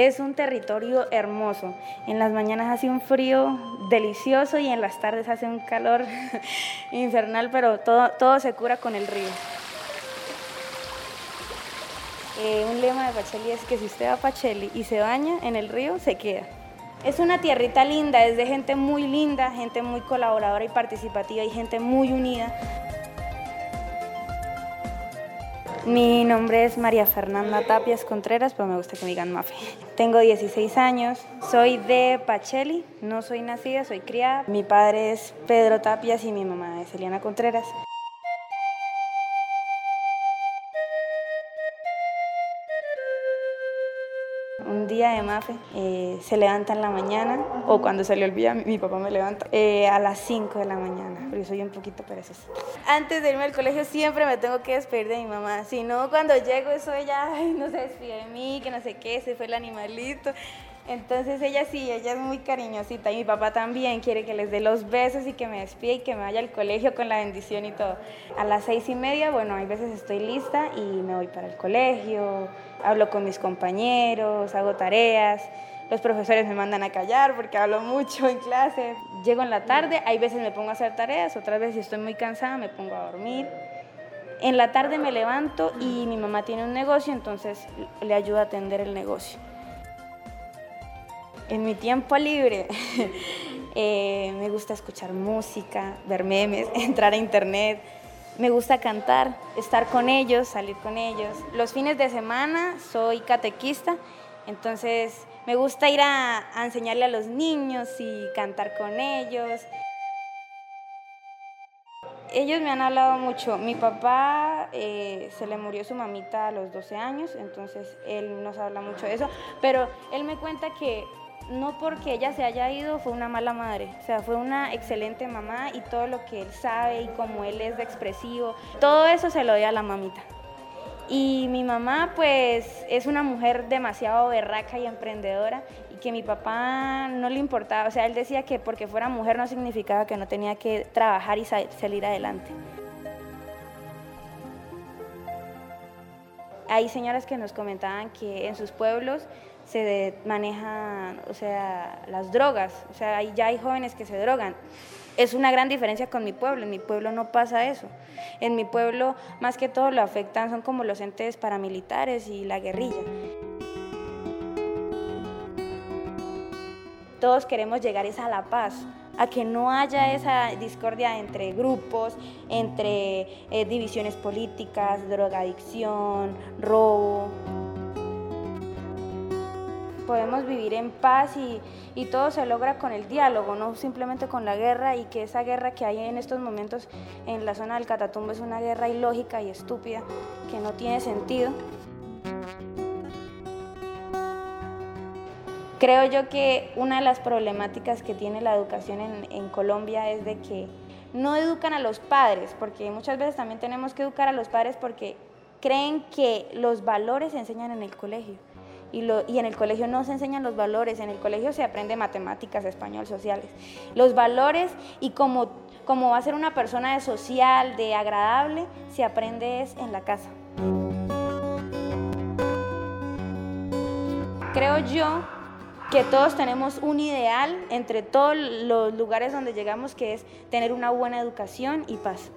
Es un territorio hermoso. En las mañanas hace un frío delicioso y en las tardes hace un calor infernal, pero todo, todo se cura con el río. Eh, un lema de Pacheli es que si usted va a Pacheli y se baña en el río, se queda. Es una tierrita linda, es de gente muy linda, gente muy colaboradora y participativa y gente muy unida. Mi nombre es María Fernanda Tapias Contreras, pero me gusta que me digan Mafe. Tengo 16 años, soy de Pacheli, no soy nacida, soy criada. Mi padre es Pedro Tapias y mi mamá es Eliana Contreras. Un día de Mafe eh, se levanta en la mañana, o cuando se le olvida, mi, papá me levanta, eh, a las 5 de la mañana, porque soy un poquito perezosa. Antes de irme al colegio siempre me tengo que despedir de mi mamá, si no cuando llego eso ella no se despide de mí, que no sé qué, se fue el animalito. Entonces ella sí, ella es muy cariñosita y mi papá también quiere que les dé los besos y que me despide y que me vaya al colegio con la bendición y todo. A las seis y media, bueno, hay veces estoy lista y me voy para el colegio, hablo con mis compañeros, hago tareas. Los profesores me mandan a callar porque hablo mucho en clase. Llego en la tarde, hay veces me pongo a hacer tareas, otras veces si estoy muy cansada me pongo a dormir. En la tarde me levanto y mi mamá tiene un negocio, entonces le ayudo a atender el negocio. En mi tiempo libre eh, me gusta escuchar música, ver memes, entrar a internet. Me gusta cantar, estar con ellos, salir con ellos. Los fines de semana soy catequista, entonces me gusta ir a, enseñarle a los niños y cantar con ellos. Ellos me han hablado mucho. Mi papá eh, se le murió su mamita a los 12 años, entonces él nos habla mucho de eso. Pero él me cuenta que no porque ella se haya ido fue una mala madre, o sea, fue una excelente mamá y todo lo que él sabe y como él es de expresivo, todo eso se lo dio a la mamita. Y mi mamá pues es una mujer demasiado berraca y emprendedora y que mi papá no le importaba, o sea, él decía que porque fuera mujer no significaba que no tenía que trabajar y salir adelante. Hay señoras que nos comentaban que en sus pueblos se manejan, o sea, las drogas, o sea, ya hay jóvenes que se drogan. Es una gran diferencia con mi pueblo, en mi pueblo no pasa eso. En mi pueblo más que todo lo afectan son como los entes paramilitares y la guerrilla. Todos queremos llegar a la paz, a que no haya esa discordia entre grupos, entre eh, divisiones políticas, drogadicción, robo podemos vivir en paz y, todo se logra con el diálogo, no simplemente con la guerra y que esa guerra que hay en estos momentos en la zona del Catatumbo es una guerra ilógica y estúpida que no tiene sentido. Creo yo que una de las problemáticas que tiene la educación en, Colombia es de que no educan a los padres, porque muchas veces también tenemos que educar a los padres porque creen que los valores se enseñan en el colegio y, en el colegio no se enseñan los valores, en el colegio se aprende matemáticas, español, sociales. Los valores y cómo, va a ser una persona de social, de agradable, se aprende es en la casa. Creo yo que todos tenemos un ideal entre todos los lugares donde llegamos que es tener una buena educación y paz.